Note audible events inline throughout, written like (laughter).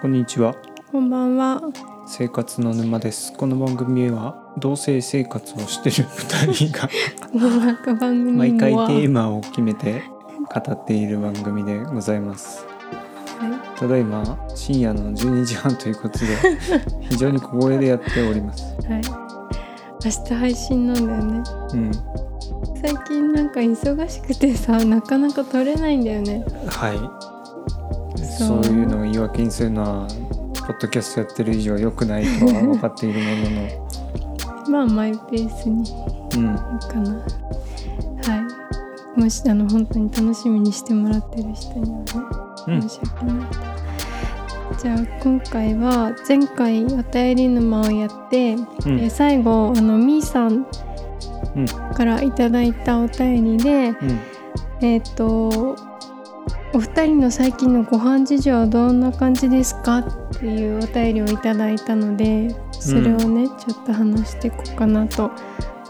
こんにちはこんばんは。生活の沼ですこの番組は同性生活をしてる二人が (laughs) 毎回テはーマを決めて語っている番組でございますはただいま深夜の12時半ということで (laughs) 非常に小声でやっておりますい。はい。明日配信なんだよね。うん最近なんか忙しくてさ、なかなか撮れないんだよね。はいそそうういうのを言い訳にするのはポッドキャストやってる以上良くないとは分かっているも (laughs) まあマイペースにいののいかな。はい。もしあの本当に楽しみにしてもらってる人にはね、うん申し訳ない。じゃあ今回は前回お便り沼をやって、うんえ最後あのみーさんうんからいただいたお便りで、うんえっ、とお二人の最近のご飯事情はどんな感じですか？っていうお便りをいただいたのでそれをね、ちょっと話していこうかなと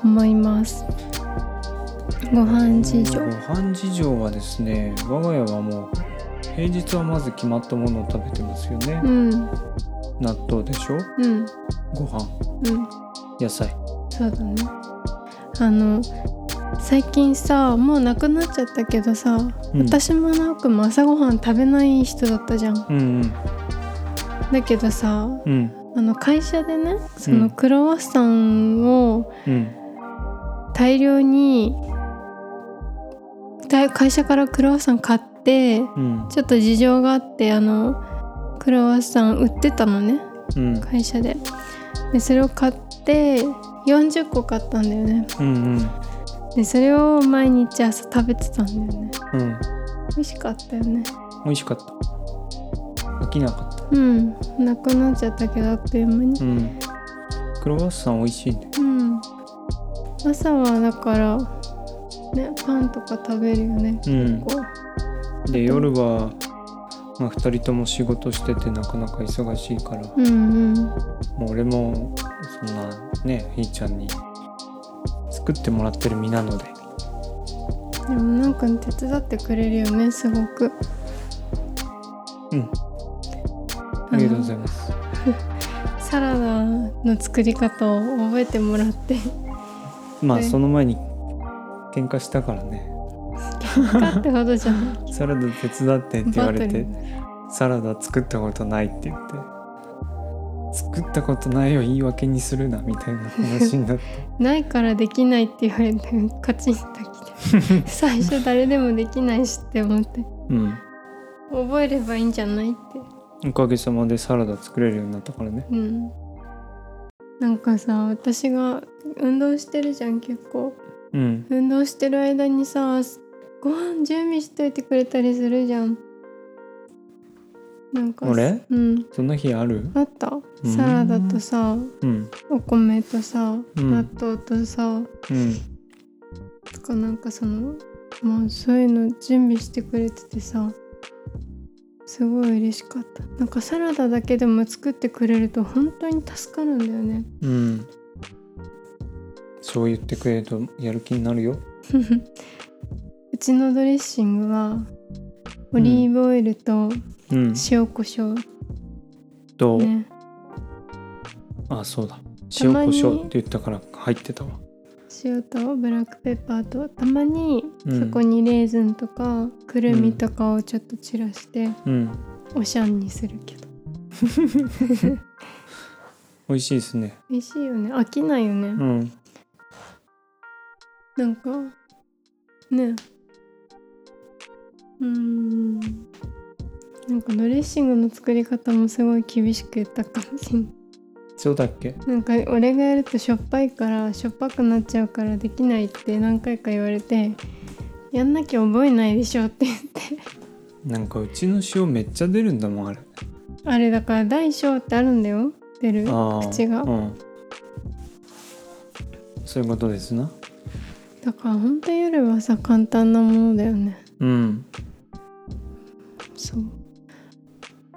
思います。ご飯事情。ご飯事情はですね我が家はもう平日はまず決まったものを食べてますよね、うん。納豆でしょ？うん。ご飯。うん。野菜。そうだね。あの最近さもうなくなっちゃったけどさ、うん。私もなくも朝ごはん食べない人だったじゃん。うんだけどさうん。うんあの会社でねそのクロワッサンをうん。大量にだ会社からクロワッサン買ってうん。ちょっと事情があってあのクロワッサン売ってたのねうん。会社で。でそれを買って40個買ったんだよね。うんうんでそれを毎日朝食べてたんだよね。うん。美味しかったよね。美味しかった。飽きなかった。うん。なくなっちゃったけどあっという間に。うん。クロワッサン美味しいね。うん。朝はだからねパンとか食べるよね。うん。こうで夜はまあ2人とも仕事しててなかなか忙しいから。うんうん。もう俺もそんなねひーちゃんに作ってもらってる身なので。でもなんか手伝ってくれるよねすごく。うん。ありがとうございます。サラダの作り方を覚えてもらって。まあはい。その前に喧嘩したからね。かってほどじゃない。(laughs) サラダ手伝ってって言われてサラダ作ったことないって言って作ったことないを言い訳にするなみたいな話になって。(laughs) ないからできないって言われてカチンときて。(laughs) 最初誰でもできないしって思って。うん。覚えればいいんじゃないって。おかげさまでサラダ作れるようになったからね。うん。なんかさ私が運動してるじゃん結構。うん。運動してる間にさご飯準備しといてくれたりするじゃん。なんか俺うん。そんな日ある？あった。うんサラダとさうん。お米とさ、うん。納豆とさうん。とかなんかそのもうそういうの準備してくれててさすごい嬉しかった。なんかサラダだけでも作ってくれると本当に助かるんだよね。うん。そう言ってくれるとやる気になるよ。(laughs) うちのドレッシングはオリーブオイルとうん。塩コショと、ウね、あそうだ。た塩コショウって言ったから入ってたわ。塩とブラックペッパーとたまにうん。そこにレーズンとかくるみとかをちょっと散らしてうん。おしゃんにするけど。(laughs) 美味しいですね。美味しいよね。飽きないよね、うん。なんかね。うーん。なんかドレッシングの作り方もすごい厳しく言ったかもしれないそうだっけ？なんか俺がやるとしょっぱいからしょっぱくなっちゃうからできないって何回か言われてやんなきゃ覚えないでしょって言って。なんかうちの塩めっちゃ出るんだもんあれ。あれだから大小ってあるんだよ。出る？あー口が。うん。そういうことですな。だから本当夜はさ簡単なものだよね。うん。そう。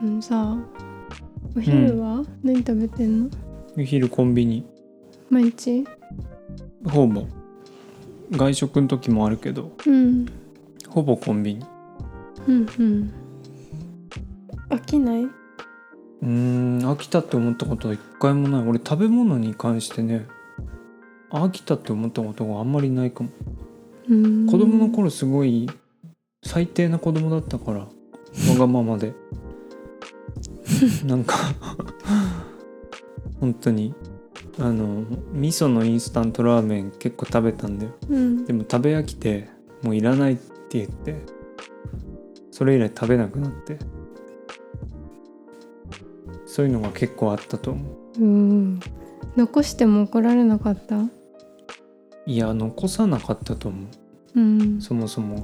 うんさお昼は、何食べてんの？お昼コンビニ。毎日？ほぼ。外食の時もあるけど。うん。ほぼコンビニ。うんうん。飽きない？うーん飽きたって思ったことは一回もない。俺食べ物に関してね飽きたって思ったことがあんまりないかも。うん。子供の頃すごい最低な子供だったからわがままで (laughs) なんか本当にあの味噌のインスタントラーメン結構食べたんだよ。うん。でも食べ飽きてもういらないって言ってそれ以来食べなくなって。そういうのが結構あったと思う。うん。残しても怒られなかった？いや残さなかったと思う。うん。そもそもは。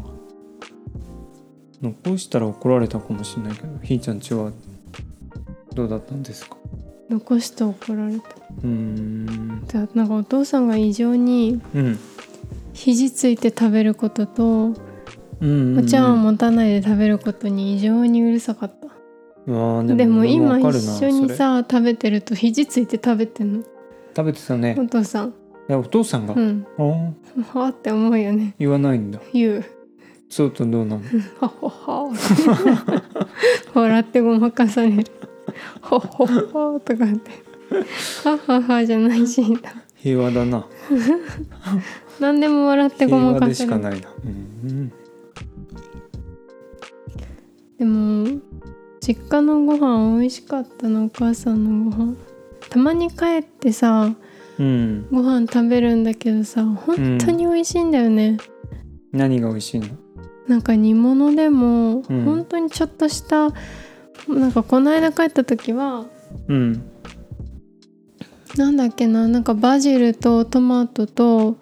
残したら怒られたかもしれないけどひーちゃんちはどうだったんですか？残して怒られた。うーん。じゃあなんかお父さんが異常にうん。肘ついて食べることとうんうんお茶碗持たないで食べることに異常にうるさかった。あーでも俺今一緒にさ食べてると肘ついて食べてんの。食べてたね。お父さん。いやお父さんが、うん。ああって思うよね。言わないんだ。言う。そうとどうなの？はほは。(laughs) 笑ってごまかされるほほほとかって。はははじゃないし。平和だな。何でも笑ってごまかされるしかないな。うん。でも実家のご飯美味しかったのお母さんのご飯。たまに帰ってさうん。ご飯食べるんだけどさ本当に美味しいんだよね、何が美味しいの？なんか煮物でもうん。本当にちょっとした、なんかこの間帰った時はうん。なんだっけななんかバジルとトマトと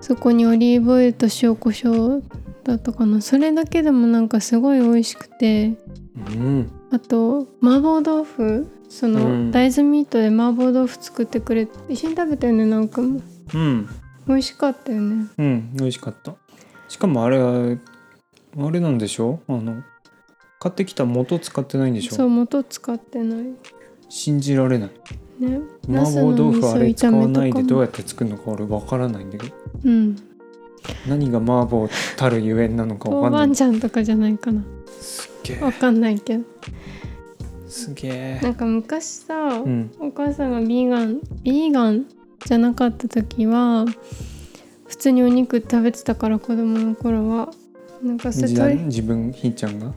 そこにオリーブオイルと塩コショウだったかな。それだけでもなんかすごい美味しくてうん。あと麻婆豆腐その、うん。大豆ミートで麻婆豆腐作ってくれて一緒に食べたよねなんかも。うん。美味しかったよね。うん美味しかった。しかもあれはあれなんでしょ？あの買ってきた元使ってないんでしょ？そう元使ってない。信じられない。ね。麻婆豆腐あれ使わないでどううやって作るのか俺わからないんだけど。うん。何が麻婆たるゆえんなのかわ豆板かんない。醤とかじゃないかな。すっげえ。わかんないけど。すげえ。なんか昔さ、うん。お母さんがビーガンビーガンじゃなかった時は普通にお肉食べてたから子供の頃は。なんかそれ自分ひーちゃんが？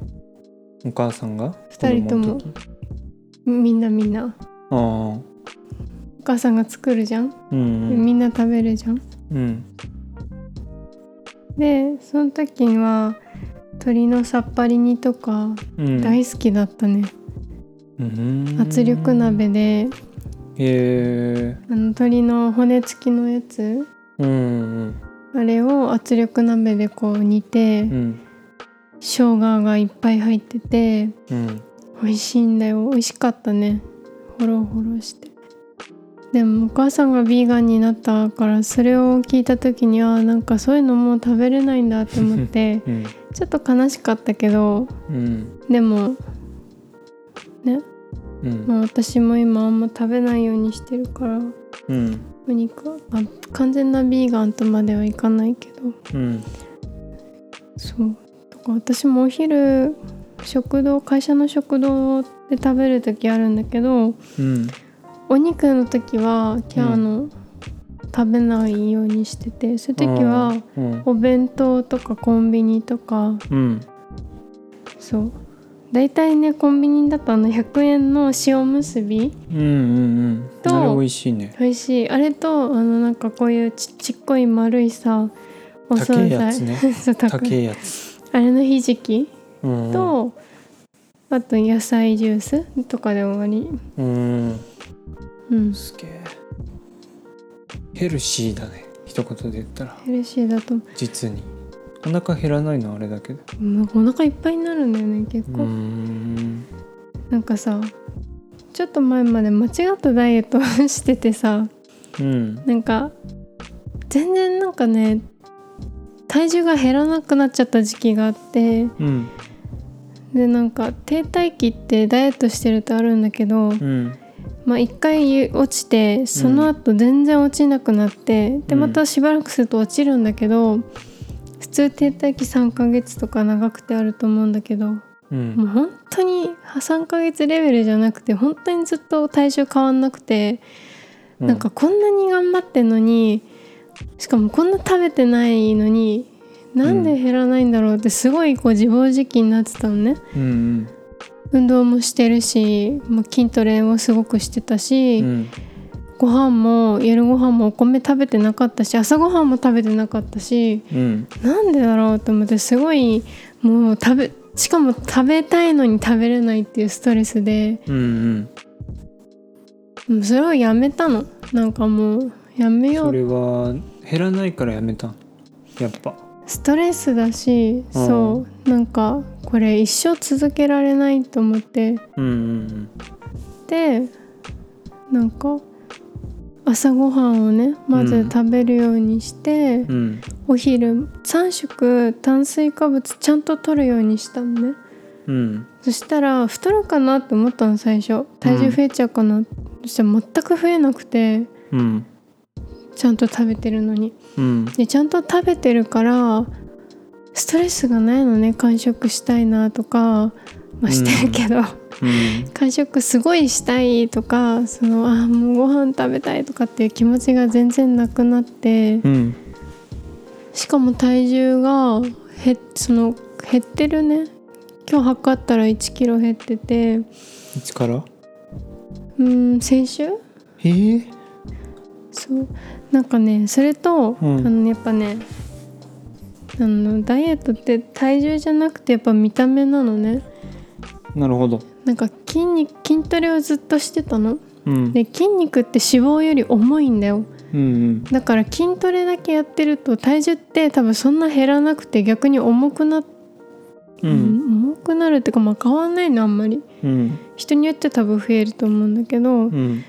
お母さんが？二人とも。みんなみんな。お母さんが作るじゃん、うんでみんな食べるじゃん。うん。でその時には鶏のさっぱり煮とかうん。大好きだったね、うん。圧力鍋で。へえ。あの鶏の骨付きのやつ。うんうん。あれを圧力鍋でこう煮て、うん生姜がいっぱい入っててうん。美味しいんだよ。美味しかったね。ホロホロして。でもお母さんがビーガンになったからそれを聞いた時にあーなんかそういうのもう食べれないんだって思って (laughs) うん。ちょっと悲しかったけどうん。でもね。うん。もう私も今あんま食べないようにしてるからうん。お肉は、まあ、完全なビーガンとまではいかないけど。うん。そう私もお昼食堂会社の食堂で食べる時あるんだけどうん。お肉の時はキャうん。あの、食べないようにしててそういう時はうん。お弁当とかコンビニとかうん。そう。大体ねコンビニだとあの100円の塩むすびうんうんうん。とあれ美味しいね。美味しい。あれとあのなんかこういうちちっこい丸いさお高惣菜。いやつね。高い高いやつあれのひじきうん。と、あと野菜ジュースとかで終わり。うん。うん。すげえ。ヘルシーだね。一言で言ったら。ヘルシーだと実に。お腹減らないの？あれだけどお腹いっぱいになるんだよね結構、ん。なんかさちょっと前まで間違ったダイエットを (laughs) しててさ。うん。なんか全然なんかね体重が減らなくなっちゃった時期があってうん。でなんか停滞期ってダイエットしてるとあるんだけど、うん。まあ一回落ちてその後全然落ちなくなって、でうん。またしばらくすると落ちるんだけど普通停滞期3ヶ月とか長くてあると思うんだけどうもうん本当に3ヶ月レベルじゃなくて本当にずっと体重変わんなくて、うなんかこんなに頑張ってんのにしかもこんな食べてないのになんで減らないんだろうってすごいこう自暴自棄になってたのね。うん運動もしてるし、まあ、筋トレをすごくしてたし、うん。うんご飯も夜ご飯もお米食べてなかったし朝ごはんも食べてなかったしうん。なんでだろうと思ってすごいもう食べしかも食べたいのに食べれないっていうストレスでうん。もうそれをやめたの。なんかもうやめよう。んそうれは減らないからやめた。んやっぱ。ストレスだしそう。なんかこれ一生続けられないと思って。うんうんでなんか朝ごはんをねまず食べるようにして、うん。うんお昼3食炭水化物ちゃんと取るようにしたのね。うん。そしたら太るかなって思ったの最初。体重増えちゃうかな、そしたら全く増えなくて。うんちゃんと食べてるのに。うん。でちゃんと食べてるからストレスがないのね。完食したいなとか、まあ、してるけど、うん。完食すごいしたいとかそのあもうご飯食べたいとかっていう気持ちが全然なくなって。うん。しかも体重が減その減ってるね。今日測ったら1キロ減ってて。一から？うん先週？えー、そうなんかねそれと、うん。あのやっぱねあのダイエットって体重じゃなくてやっぱ見た目なのね。なるほど。なんか筋肉筋トレをずっとしてたの。うん。で筋肉って脂肪より重いんだよ。うんうん。だから筋トレだけやってると体重って多分そんな減らなくて逆に重くなっううん重くなるっていうかまあ変わんないのあんまり。うん。人によって多分増えると思うんだけど、うん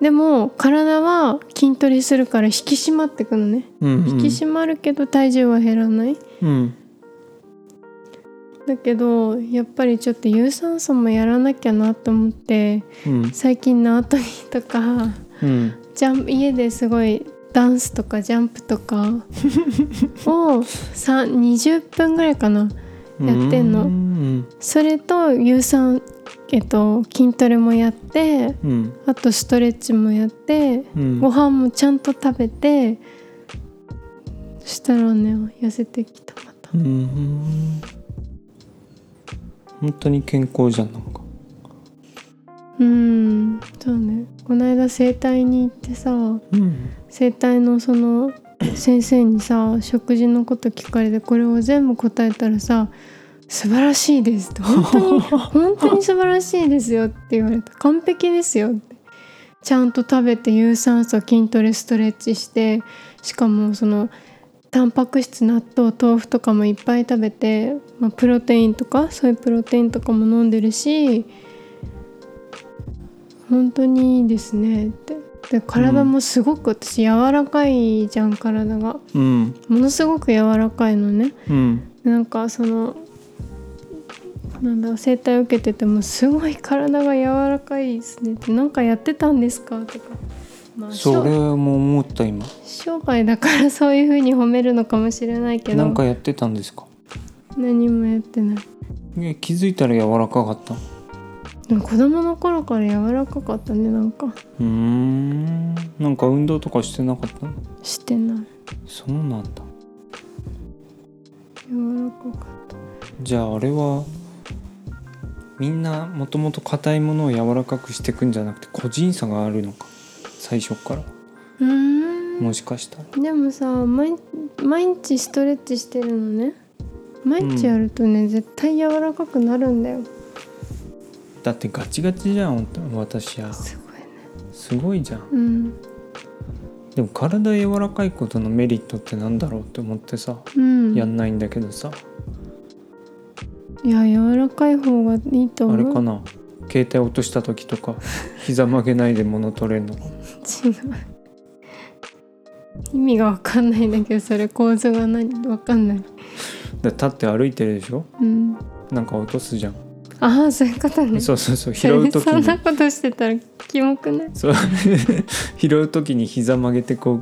でも体は筋トレするから引き締まってくのね、うん引き締まるけど体重は減らない。うん。だけどやっぱりちょっと有酸素もやらなきゃなと思ってうん。最近縄跳びとかうん。ジャンプ家ですごいダンスとかジャンプとか (laughs) をさ20分ぐらいかなやってんの。うん。それと有酸えっと筋トレもやってうん。あとストレッチもやってうん。ご飯もちゃんと食べてそしたらね痩せてきたまた。うん。本当に健康じゃんなんか。うん。そうね。この間整体に行ってさうん。整体のその先生にさ食事のこと聞かれてこれを全部答えたらさ「素晴らしいです」って本当に (laughs) 本当に素晴らしいですよって言われた完璧ですよって。ちゃんと食べて有酸素筋トレストレッチしてしかもそのタンパク質納豆豆腐とかもいっぱい食べて、まあ、プロテインとかそういうプロテインとかも飲んでるし本当にいいですねって。で体もすごく私柔らかいじゃん体が。うん。ものすごく柔らかいのね。うん。なんかそのなんだ整体受けててもすごい体が柔らかいですね。ってなんかやってたんですか？とか。まあそれ商も思った今。商売だからそういう風に褒めるのかもしれないけど。なんかやってたんですか？何もやってない。え気づいたら柔らかかった。子供の頃から柔らかかったねなんか。ーん。なんか運動とかしてなかったの？してない。そうなんだ。柔らかかった。じゃああれはみんなもともと硬いものを柔らかくしていくんじゃなくて個人差があるのか最初から。うーん。もしかしたら。でもさ毎毎日ストレッチしてるのね。毎日やるとね、絶対柔らかくなるんだよ。だってガチガチじゃん私は。すごいね。すごいじゃん。うん。でも体柔らかいことのメリットってなんだろうって思ってさうん。やんないんだけどさ、いや柔らかい方がいいと思う。あれかな？携帯落とした時とか (laughs) 膝曲げないで物取れるのか？違う。意味がわかんないんだけどそれ構図が何わかんない。で立って歩いてるでしょ？うん。なんか落とすじゃん、ああそういうことね。そうそうそう。拾う時そんなにことしてたらキモくない？そう。(laughs) 拾う時に膝曲げてこう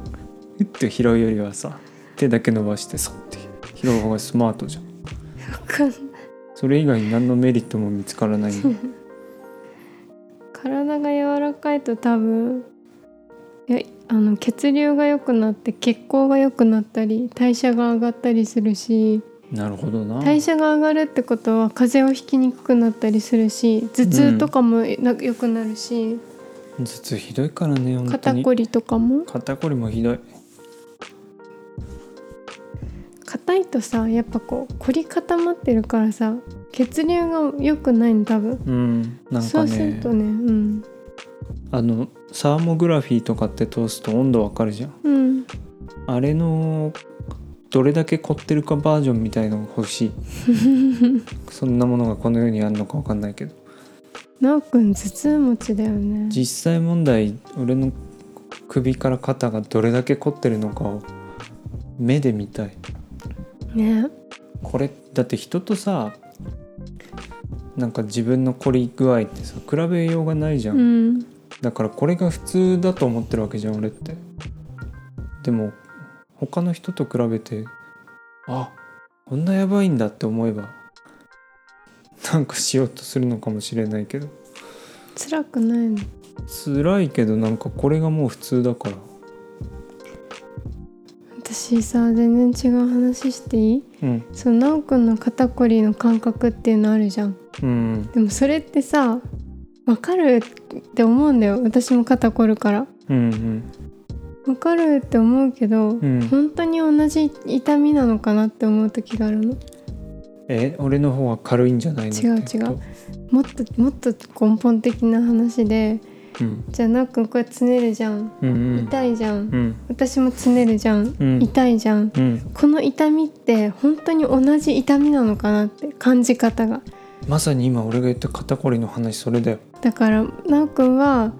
ふって拾うよりはさ手だけ伸ばしてそって拾う方がスマートじゃん。わかんないそれ以外に何のメリットも見つからない。体が柔らかいと多分いやあの血流が良くなって血行が良くなったり代謝が上がったりするしなるほどな。代謝が上がるってことは風邪をひきにくくなったりするし頭痛とかもな良くなるし、頭痛ひどいからね本当に。肩こりとかも？肩こりもひどい硬いとさやっぱこう凝り固まってるからさ血流が良くないの多分、うんなんかそうするねとねうん。あのサーモグラフィーとかって通すと温度わかるじゃん。うん。あれのどれだけ凝ってるかバージョンみたいのが欲しい。(laughs) そんなものがこの世にあるのかわかんないけど。なおくん頭痛持ちだよね。実際問題俺の首から肩がどれだけ凝ってるのかを目で見たいね。これだって人とさなんか自分の凝り具合ってさ比べようがないじゃん、うん。だからこれが普通だと思ってるわけじゃん俺って。でも他の人と比べてあこんなやばいんだって思えばなんかしようとするのかもしれないけど。辛くないの？辛いけどなんかこれがもう普通だから私さ全然違う話していい？うん。そのなおくんの肩こりの感覚っていうのあるじゃん。うん。でもそれってさわかるって思うんだよ。私も肩こるから。うんわかるって思うけど、うん。うん本当に同じ痛みなのかなって思う時があるの。え俺の方は軽いんじゃないの？違う違う。もっともっと根本的な話でうんじゃあなおくんこれつねるじゃん。うんうん。痛いじゃん。うん。私もつねるじゃん。うん。痛いじゃん。うん。この痛みって本当に同じ痛みなのかなって感じ方が。まさに今俺が言った肩こりの話それだよ。だからなおくんは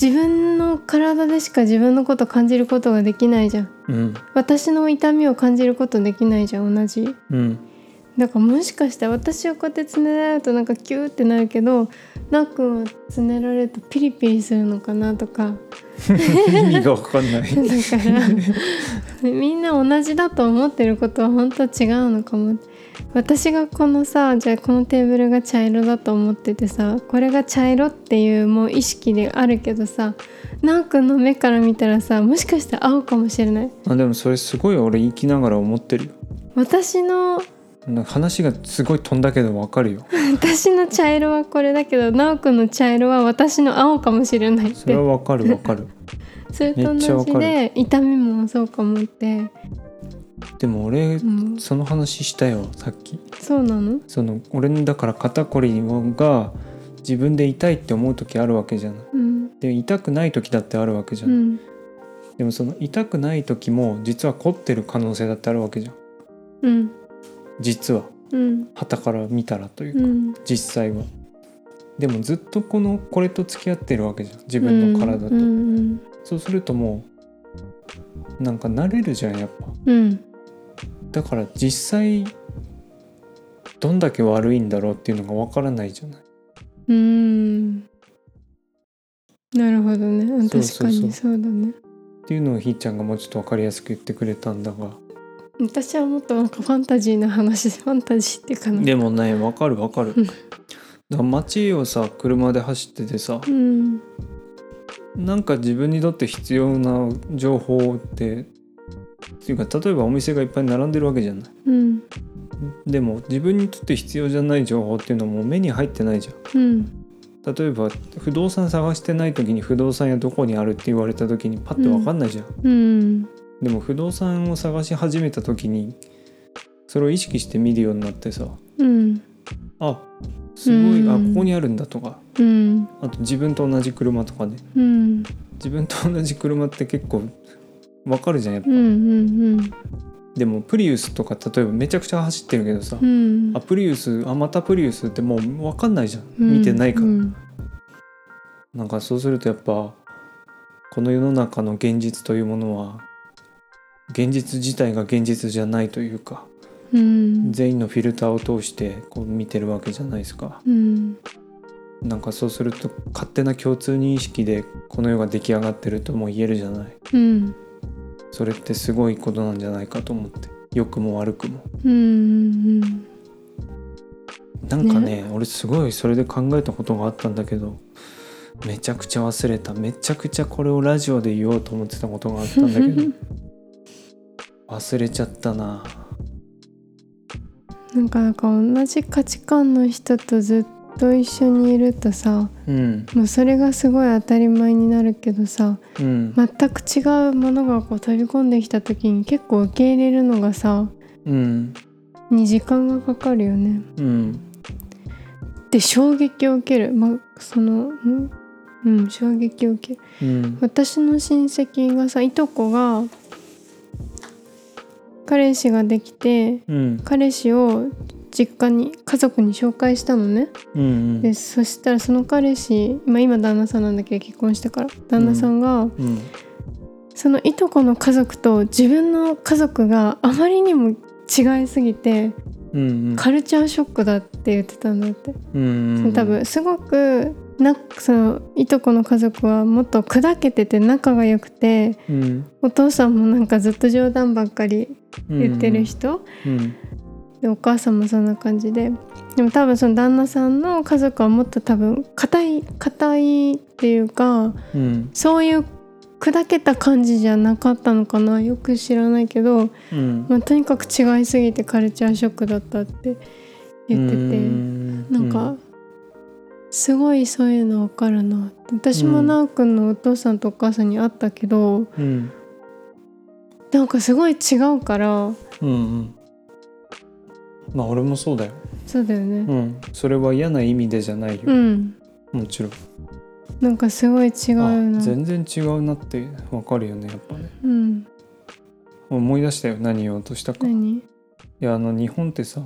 自分の体でしか自分のこと感じることができないじゃん。うん。私の痛みを感じることできないじゃん同じ。うんだからもしかしたら私はこうやってつねられるとなんかキューってなるけどなっくんはつねられるとピリピリするのかなとか。意味が分かんない。だからみんな同じだと思ってることは本当は違うのかも。私がこのさじゃあこのテーブルが茶色だと思っててさこれが茶色っていうもう意識であるけどさなおくんの目から見たらさもしかしたら青かもしれない。あでもそれすごい俺生きながら思ってるよ。私の話がすごい飛んだけど分かるよ。(laughs) 私の茶色はこれだけどなおくんの茶色は私の青かもしれないそれは分かる分かる。(laughs) それとめっちゃ同じわかる。で痛みもそうかもって、でも俺うん、その話したよさっき。そうなの？その俺のだから肩こりが自分で痛いって思う時あるわけじゃない。うん。で痛くない時だってあるわけじゃ、うんん。でもその痛くない時も実は凝ってる可能性だってあるわけじゃん。うん実はうん。旗から見たらというか、うん。実際は。でもずっとこのこれと付き合ってるわけじゃん。自分の体と、うんうんそうするともうなんか慣れるじゃんやっぱ。うん。だから実際どんだけ悪いんだろうっていうのがわからないじゃない。うん。なるほどね。あそうそうそう。確かにそうだね。っていうのをひーちゃんがもうちょっと分かりやすく言ってくれたんだが私はもっとなんかファンタジーな話ファンタジーっていうかなでもね分かる分かる。街をさ車で走っててさ。うん。なんか自分にとって必要な情報ってっていうか例えばお店がいっぱい並んでるわけじゃない。うん。でも自分にとって必要じゃない情報っていうのはもう目に入ってないじゃん。うん。例えば不動産探してない時に不動産屋どこにあるって言われた時にパッて分かんないじゃん、うんでも不動産を探し始めた時にそれを意識して見るようになってさうん。あすごい、うん。あここにあるんだとかうん。あと自分と同じ車とかね。うん。自分と同じ車って結構分かるじゃんやっぱ、うんうんでもプリウスとか例えばめちゃくちゃ走ってるけどさ、うん。あプリウスあまたプリウスってもう分かんないじゃん。見てないから、うん。なんかそうするとやっぱこの世の中の現実というものは現実自体が現実じゃないというかうん。全員のフィルターを通してこう見てるわけじゃないですか。うん。なんかそうすると勝手な共通認識でこの世が出来上がってるとも言えるじゃない。うん。それってすごいことなんじゃないかと思って。良くも悪くも。うんなんかね。俺すごいそれで考えたことがあったんだけどめちゃくちゃ忘れた。めちゃくちゃこれをラジオで言おうと思ってたことがあったんだけど (laughs) 忘れちゃったな。なんかなんか同じ価値観の人とずっと一緒にいるとさうん。もうそれがすごい当たり前になるけどさうん。全く違うものがこう飛び込んできた時に結構受け入れるのがさうん。に時間がかかるよね。うん。で衝撃を受ける。まあそのん？うん衝撃を受ける。うん。私の親戚がさいとこが彼氏ができてうん。彼氏を実家に家族に紹介したのね。うんでそしたらその彼氏、まあ、今旦那さんなんだけど結婚してから旦那さんが、うん。そのいとこの家族と自分の家族があまりにも違いすぎてうんカルチャーショックだって言ってたんだって、うんその多分すごくなそのいとこの家族はもっと砕けてて仲が良くてうん。お父さんもなんかずっと冗談ばっかり言ってる人、うん。でお母さんもそんな感じで。でも多分その旦那さんの家族はもっと多分硬い硬いっていうかうん。そういう砕けた感じじゃなかったのかな。よく知らないけど、うん。まあ、とにかく違いすぎてカルチャーショックだったって言っててうん。なんかすごいそういうの分かるな。私もなおくんのお父さんとお母さんに会ったけどうん。なんかすごい違うから。うんうん。まあ俺もそうだよ。そうだよね。うん。それは嫌な意味でじゃないよ。うん。もちろん。なんかすごい違うあな全然違うなってわかるよねやっぱね。うん。思い出したよ何言おうとしたか。い何やあの日本ってさ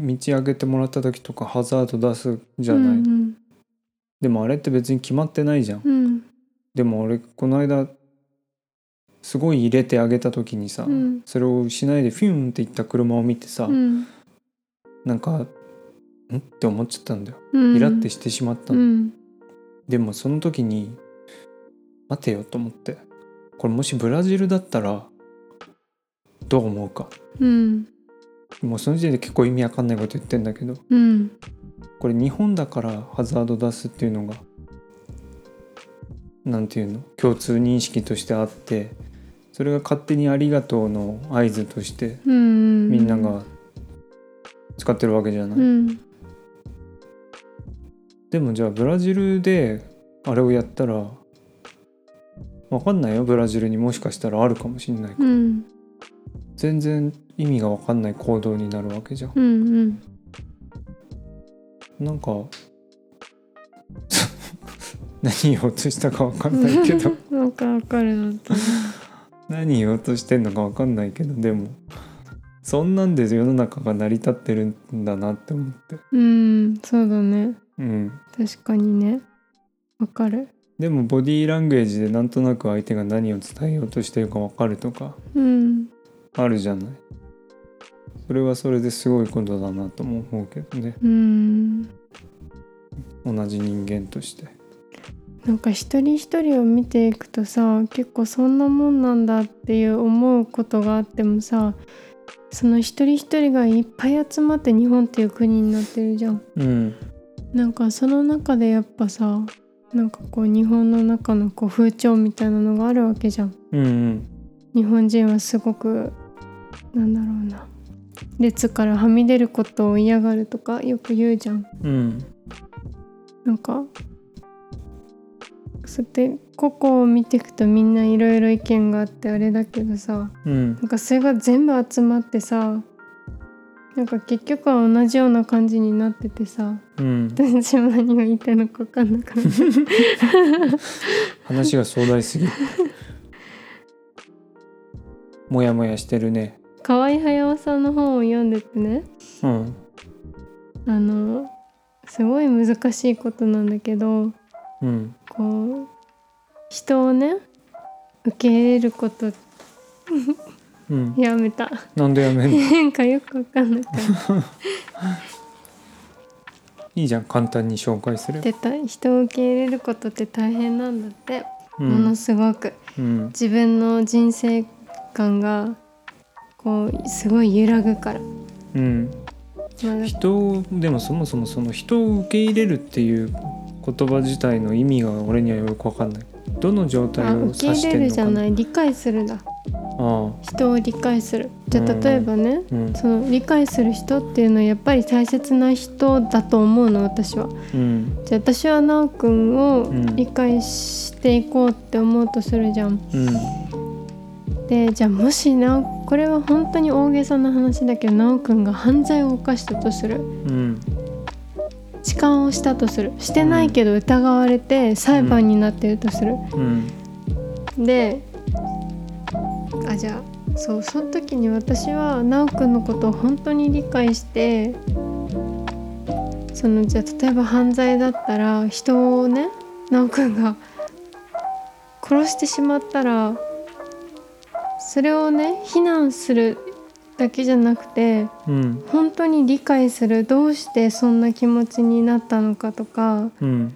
道開けてもらった時とかハザード出すじゃない、うんでもあれって別に決まってないじゃん。うん。うんでも俺この間すごい入れてあげた時にさ、うん。それをしないでフィューンっていった車を見てさ、うん。なんかん？って思っちゃったんだよ。うん。イラってしてしまったの、うん。でもその時に待てよと思ってこれもしブラジルだったらどう思うか。うんもうその時点で結構意味わかんないこと言ってんだけどうん。これ日本だからハザード出すっていうのがなんていうの？共通認識としてあってそれが勝手に「ありがとう」の合図としてうん。みんなが使ってるわけじゃない、うん。でもじゃあブラジルであれをやったらわかんないよ？ブラジルにもしかしたらあるかもしんないから。うん。全然意味がわかんない行動になるわけじゃん。うんうん。なんか (laughs) 何言おうとしたかわかんないけど。(laughs) なんかわかる。なと何言おうとしてんのかわかんないけどでもそんなんで世の中が成り立ってるんだなって思って。うんそうだね。うん。確かにね。わかる。でもボディーランゲージでなんとなく相手が何を伝えようとしてるかわかるとかうん。あるじゃないそれはそれですごいことだなとも思うけどね。うん。同じ人間として。なんか一人一人を見ていくとさ結構そんなもんなんだっていう思うことがあってもさその一人一人がいっぱい集まって日本っていう国になってるじゃん。うん。なんかその中でやっぱさなんかこう日本の中のこう風潮みたいなのがあるわけじゃん。うんうん。日本人はすごくなんだろうな列からはみ出ることを嫌がるとかよく言うじゃん。うん。なんかそうやって個々を見ていくとみんないろいろ意見があってあれだけどさうん。なんかそれが全部集まってさなんか結局は同じような感じになっててさうん。私も何が言いたいのか分かんなかった。(laughs) 話が壮大すぎる。もやもやしてるね河合駿さんの本を読んでてねうん。あのすごい難しいことなんだけどうん。こう人をね受け入れることうん。やめた。なんでやめんの？なんかよく分かんなかったいいじゃん簡単に紹介すればでた人を受け入れることって大変なんだって、うものんすごく。うん。自分の人生観がこうすごい揺らぐから。うん。人をでもそもそもその人を受け入れるっていう言葉自体の意味が俺にはよく分かんない。どの状態あを指受け入れるじゃなない。理解するだ。あ人を理解する。じゃあ例えばね、あうん。その理解する人っていうのはやっぱり大切な人だと思うの私は。うん。じゃあ私はなおくんをうん。理解していこうって思うとするじゃん。うん。でじゃあもしなこれは本当に大げさな話だけどなおくんが犯罪を犯したとする。うん。痴漢をしたとする。してないけど疑われて裁判になってるとする、うん。であじゃあそうその時に私はなおくんのことを本当に理解してそのじゃあ例えば犯罪だったら人をねなおくんが殺してしまったらそれをね非難するだけじゃなくてうん。本当に理解するどうしてそんな気持ちになったのかとかうん。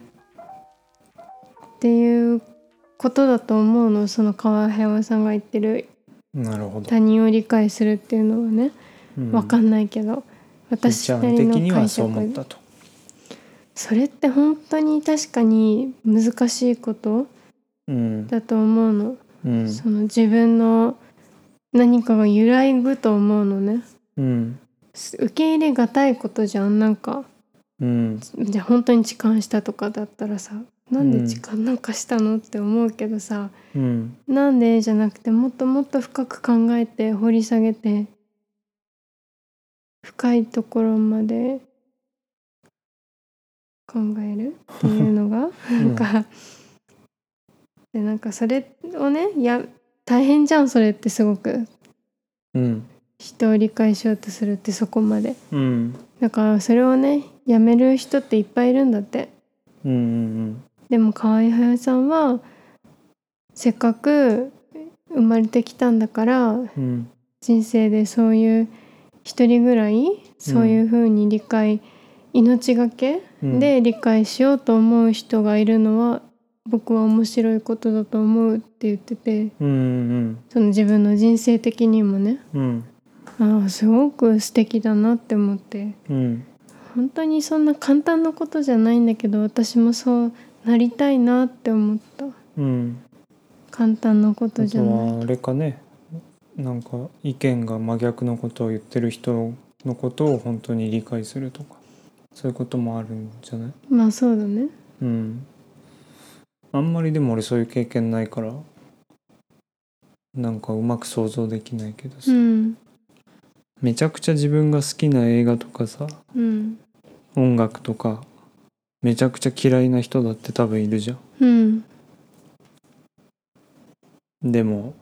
っていうことだと思うのその川平さんが言ってる。なるほど。他人を理解するっていうのはね。うん。分かんないけど、私なりの解釈。それって本当に確かに難しいことうん。だと思うの、うん。その自分の何かが揺らぐと思うのね。うん。受け入れがたいことじゃんなんか。うん。じゃあ本当に痴漢したとかだったらさなんで痴漢なんかしたのって思うけどさ、うん。なんでじゃなくてもっともっと深く考えて掘り下げて深いところまで考えるっていうのがなんか、でなんかそれをねいや大変じゃんそれってすごく。うん。人を理解しようとするってそこまで。うん。だからそれをねやめる人っていっぱいいるんだって。うんうんでも河合隼さんはせっかく生まれてきたんだからうん。人生でそういう一人ぐらいそういうふうに理解、命がけうん。で理解しようと思う人がいるのは僕は面白いことだと思うって言っててうんうんその自分の人生的にもね。うん。ああすごく素敵だなって思って。うん。本当にそんな簡単なことじゃないんだけど私もそうなりたいなって思った。うん。簡単なことじゃない。はあれかね。なんか意見が真逆のことを言ってる人のことを本当に理解するとか。そういうこともあるんじゃない？まあそうだね。うんあんまりでも俺そういう経験ないからなんかうまく想像できないけどさ、うん。めちゃくちゃ自分が好きな映画とかさうん。音楽とかめちゃくちゃ嫌いな人だって多分いるじゃん。うん。でも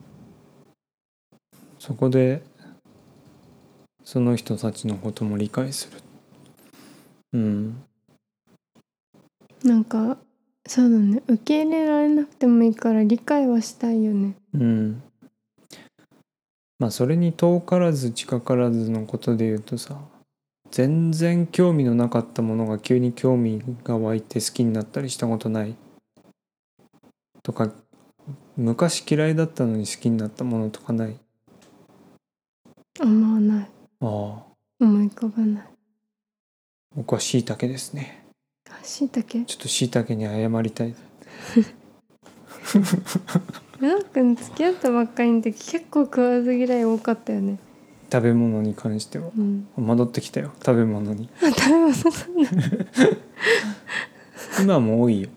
そこでその人たちのことも理解する。うん。なんかそうだね。受け入れられなくてもいいから理解はしたいよね。うん。まあそれに遠からず近からずのことで言うとさ全然興味のなかったものが急に興味が湧いて好きになったりしたことない？とか昔嫌いだったのに好きになったものとかない？あんまない。ああ。思い浮かばない。僕はしいたけですね。あしいたけ？ちょっとしいたけに謝りたい。なおくん付き合ったばっかりの時結構食わず嫌い多かったよね。食べ物に関しては。うん。戻ってきたよ。食べ物に。あ (laughs) 食べ物 (laughs) 今も多いよ、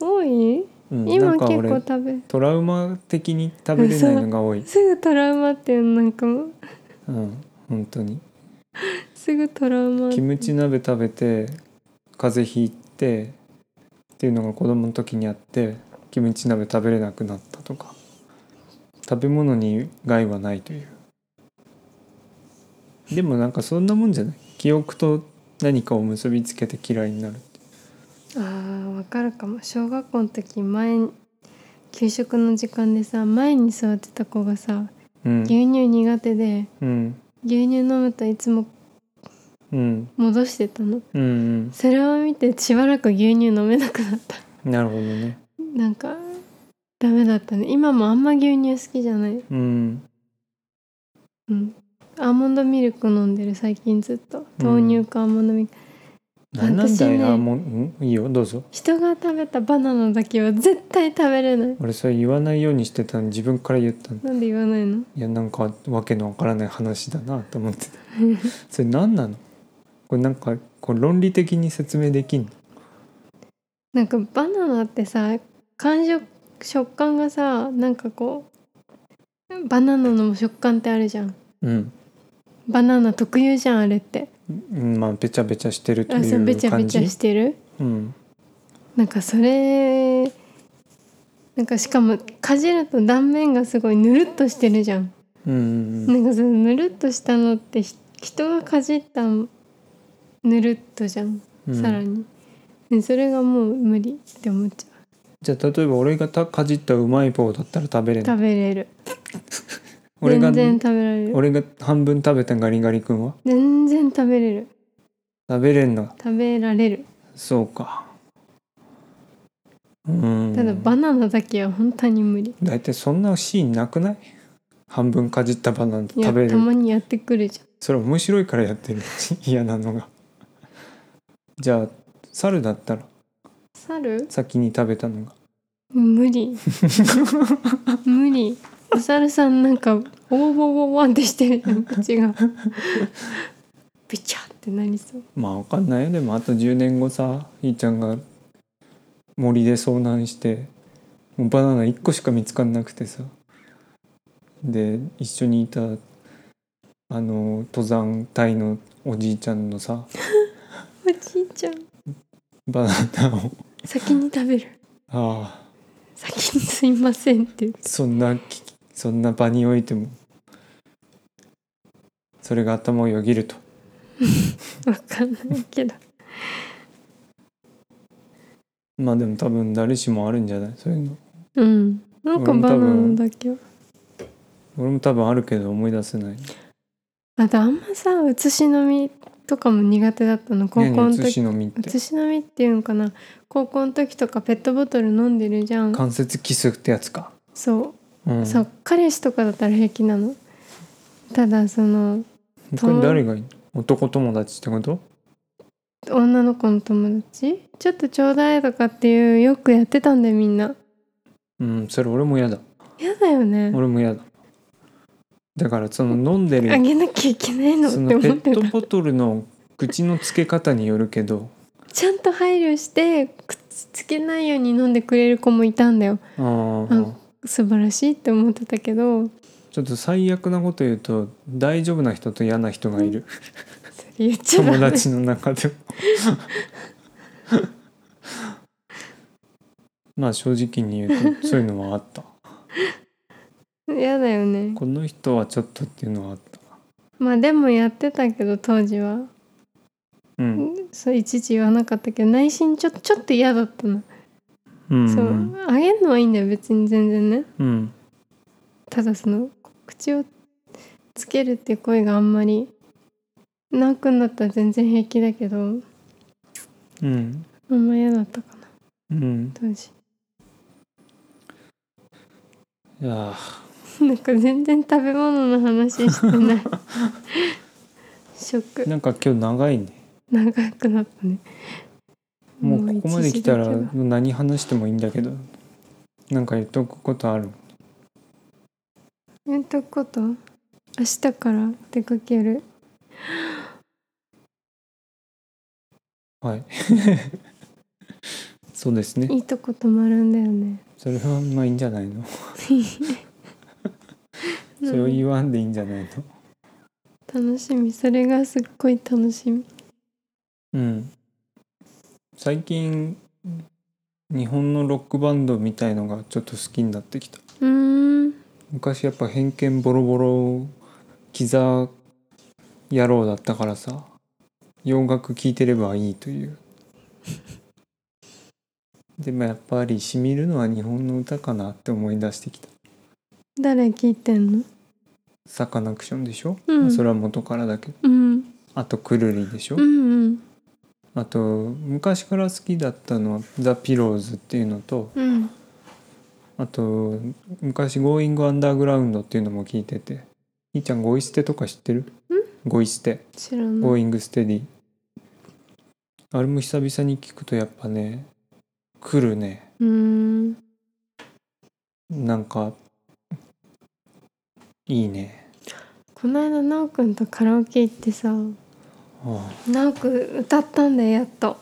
多い？うん、今結構食べ。トラウマ的に食べれないのが多い。すぐトラウマっていうのなんかも。ううん。本当に。すぐトラウマ。キムチ鍋食べて風邪ひいてっていうのが子供の時にあってキムチ鍋食べれなくなったとか。食べ物に害はないという。でもなんかそんなもんじゃない。記憶と何かを結びつけて嫌いになるあーわかるかも。小学校の時前給食の時間でさ前に座ってた子がさうん。牛乳苦手でうん。牛乳飲むといつもうん戻してたの。うんそれを見てしばらく牛乳飲めなくなった。うんなるほどね。なんかダメだったね。今もあんま牛乳好きじゃない。うん。うん。アーモンドミルク飲んでる最近ずっと。豆乳かアーモンドミルク、なん。なんだ私ねよ、あもうん？いいよどうぞ。人が食べたバナナだけは絶対食べれない。俺それ言わないようにしてたの。に自分から言ったの。なんで言わないの？いやなんかわけのわからない話だなと思ってた。(laughs) それ何なの？これなんかこう論理的に説明できんの？なんかバナナってさ感触食感がさなんかこうバナナの食感ってあるじゃん。うん。バナナ特有じゃんあれって。うんまあべちゃべちゃしてるとあそうべいう感ちゃべちゃじしてる？うん。なんかそれなんかしかもかじると断面がすごいぬるっとしてるじゃん、うんうん。なんかそのぬるっとしたのってひ人がかじったぬるっとじゃん、うん。さらに。でそれがもう無理って思っちゃじゃあ例えば俺がたかじったうまい棒だったら食べれうる食べれる。(laughs) 俺が全然食べられる。俺が半分食べたガリガリ君は？全然食べれる。食べれんの？食べられる。そうか。うん。ただバナナだけは本当に無理。大体そんなシーンなくない？半分かじったバナナいやた食べるまにやってくるじそれ面白いからやってる。(laughs) 嫌なのがじゃあ猿だったら？猿？先に食べたのが。無理。(laughs) 無理。お猿さんなんかボーボーボーボーってしてるじゃん。口が。ビチャってなりそう。まあわかんないよ。でもあと10年後さひーちゃんが森で遭難してもうバナナ1個しか見つかんなくてさ。で一緒にいたあの登山隊のおじいちゃんのさおじいちゃん。バナナを。先に食べる。ああ。先にすいませんってそんなきそんな場においてもそれが頭をよぎると。(laughs) わかんないけど。まあでも多分誰しもあるんじゃない？そういうの。うん。なんかバナナだけは。俺も多分あるけど思い出せない。あとあんまさ写し飲みとかも苦手だったの。高校のね写し時飲みって。写し飲みっていうんかな。高校の時とかペットボトル飲んでるじゃん。関節キスってやつか。そう。うん。そう彼氏とかだったら平気なの。ただその他に誰がいいの？男友達ってこと？女の子の友達？ちょっとちょうだいとかっていうよくやってたんだよみんな。うんそれ俺も嫌だ。やだよね。俺も嫌だだからその飲んでるあげなきゃいけないのってそのペ思ってた。ットボトルの口の付け方によるけど。ちゃんと配慮してくっつけないように飲んでくれる子もいたんだよ。あー。素晴らしいって思ってたけど。ちょっと最悪なこと言うと大丈夫な人と嫌な人がいる。それ言っちゃダメ。友達の中でも。(laughs) まあ正直に言うとそういうのはあった (laughs) やだよね。この人はちょっとっていうのはあった。まあでもやってたけど当時は。うん。そういちいち言わなかったけど内心ちょちょっと嫌だったの、うんそうあげるのはいいんだよ別に全然ね。うん。ただその口をつけるっていう声があんまりなくんだったら全然平気だけどうん。あんま嫌だったかなうん。当時。いや (laughs) なんか全然食べ物の話してない。ショックーなんか今日長いね。長くなったね。もうここまで来たら何話してもいいんだけど。なんか言っとくことある？言っとくこと？明日から出かける？はい。(laughs) そうですね。いいとこ泊まるんだよね。それはまあいいんじゃないの？(laughs) それを言わんでいいんじゃないの？楽しみ。それがすっごい楽しみ。うん。最近日本のロックバンドみたいのがちょっと好きになってきた。うーん。昔やっぱ偏見ボロボロキザ野郎だったからさ洋楽聴いてればいいという。(laughs) でもやっぱりしみるのは日本の歌かなって思い出してきた。誰聞いてんの？サカナクションでしょ、うん。まあそれは元からだけど。うん。あとくるりでしょ、うんうん。あと昔から好きだったのはザ・ピローズっていうのとうん。あと昔「ゴーイング・アンダーグラウンド」っていうのも聞いてて。ひーちゃんゴイステとか知ってる？ゴイステ。知らない。 GOING STEADY。あれも久々に聞くとやっぱね来るね。なんかいいね。この間なおくんとカラオケ行ってさあなおくん歌ったんだよやっと。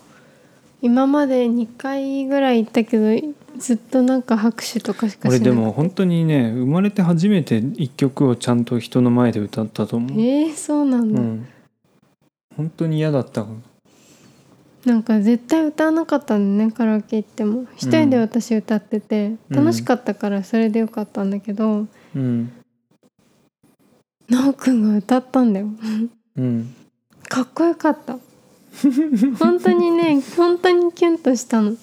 今まで2回ぐらい行ったけどずっとなんか拍手とかしかしな俺でも本当にね生まれて初めて一曲をちゃんと人の前で歌ったと思う。えー、そうなんだ、うん。本当に嫌だったなんか絶対歌わなかったんだねカラオケ行っても。一人で私歌ってて、うん。楽しかったからそれでよかったんだけどうんなおくんが歌ったんだよ。うん。かっこよかった。本当にね本当にキュンとしたの。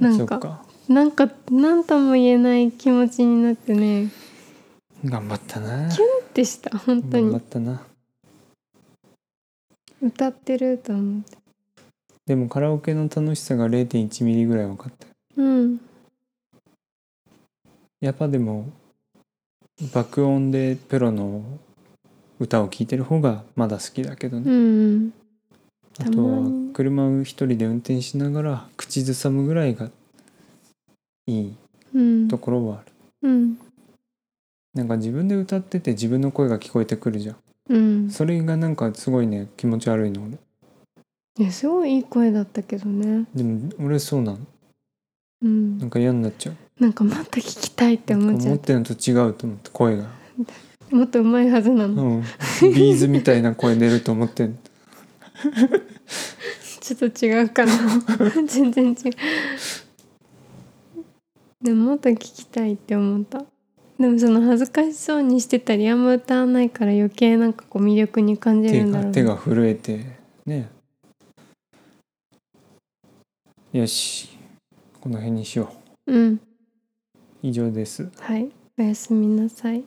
なんかなんか何とも言えない気持ちになってね。頑張ったな。キュンってした本当頑張にったな。歌ってると思って。でもカラオケの楽しさが0.1ミリぐらい分かった。うん。やっぱでも爆音でプロの歌を聴いてる方がまだ好きだけどうね、ん。あとは車を一人で運転しながら口ずさむぐらいがいいうんところはある、うん。なんか自分で歌ってて自分の声が聞こえてくるじゃん。うん。それがなんかすごいね気持ち悪いの。俺いやすごいいい声だったけどね。でも俺そうなの。うん。なんか嫌になっちゃうなんかもっと聞きたいって思っちゃっ思ってるのと違うと思って声が。たもっと上手いはずなの、うん。ビーズみたいな声出ると思ってん (laughs) ちょっと違うかな。(laughs) 全然違う。でももっと聞きたいって思った。でもその恥ずかしそうにしてたりあんま歌わないから余計なんかこう魅力に感じ手るんだろう手が震えてね。よし。この辺にしよう。ん。う以上です。はい。おやすみなさい。